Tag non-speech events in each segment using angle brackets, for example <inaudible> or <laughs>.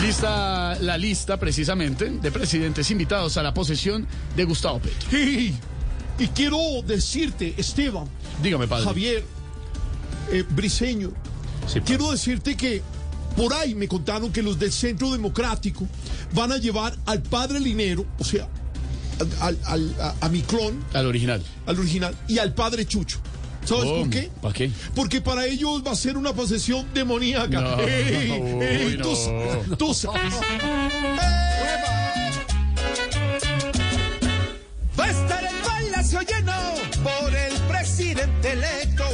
Lista la lista precisamente de presidentes invitados a la posesión de Gustavo Petro. Y, y quiero decirte, Esteban, Dígame, padre. Javier, eh, Briseño, Sí, quiero decirte que por ahí me contaron que los del Centro Democrático van a llevar al padre Linero, o sea, al, al- a, a mi clon, Al original. al original, y al padre Chucho. ¿Sabes ¿Cómo? por qué? ¿Para qué? Porque para ellos va a ser una posesión demoníaca. No, Ey, ey, uy, tú, no. tú sabes. Va a estar el palacio lleno por el presidente electo.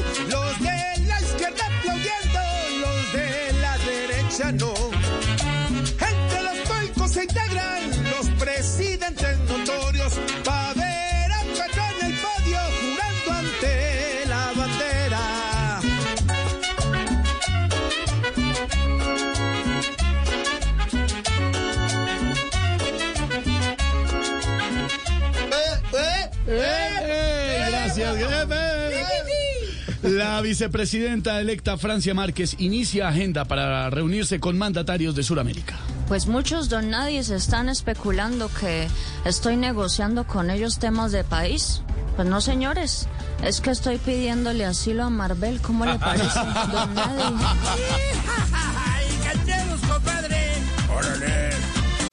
Gracias, jefe. La vicepresidenta electa Francia Márquez inicia agenda para reunirse con mandatarios de Sudamérica. Pues muchos don nadies están especulando que estoy negociando con ellos temas de país. Pues no, señores. Es que estoy pidiéndole asilo a Marvel. ¿Cómo le parece, <laughs> don Nadie?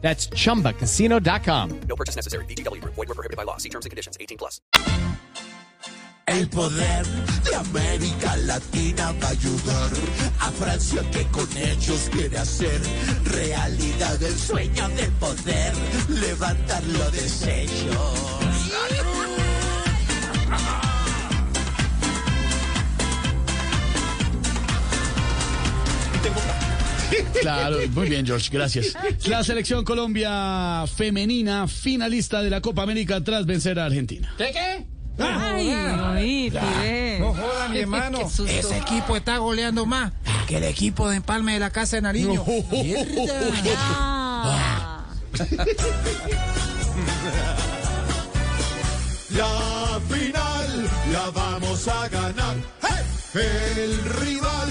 That's chumbacasino.com. No purchase necessary. BGW. Void were prohibited by law. See terms and conditions. 18 plus. El poder de América Latina va a ayudar a Francia que con ellos quiere hacer realidad el sueño de poder levantarlo de sellos. Claro, muy bien, George, gracias. La selección Colombia femenina finalista de la Copa América tras vencer a Argentina. Ay, oí, Pibe. No joda, mi hermano. Qué. Ese equipo está goleando más que el equipo de Empalme de la Casa de Nariño. Ah. <laughs> La final la vamos a ganar. El rival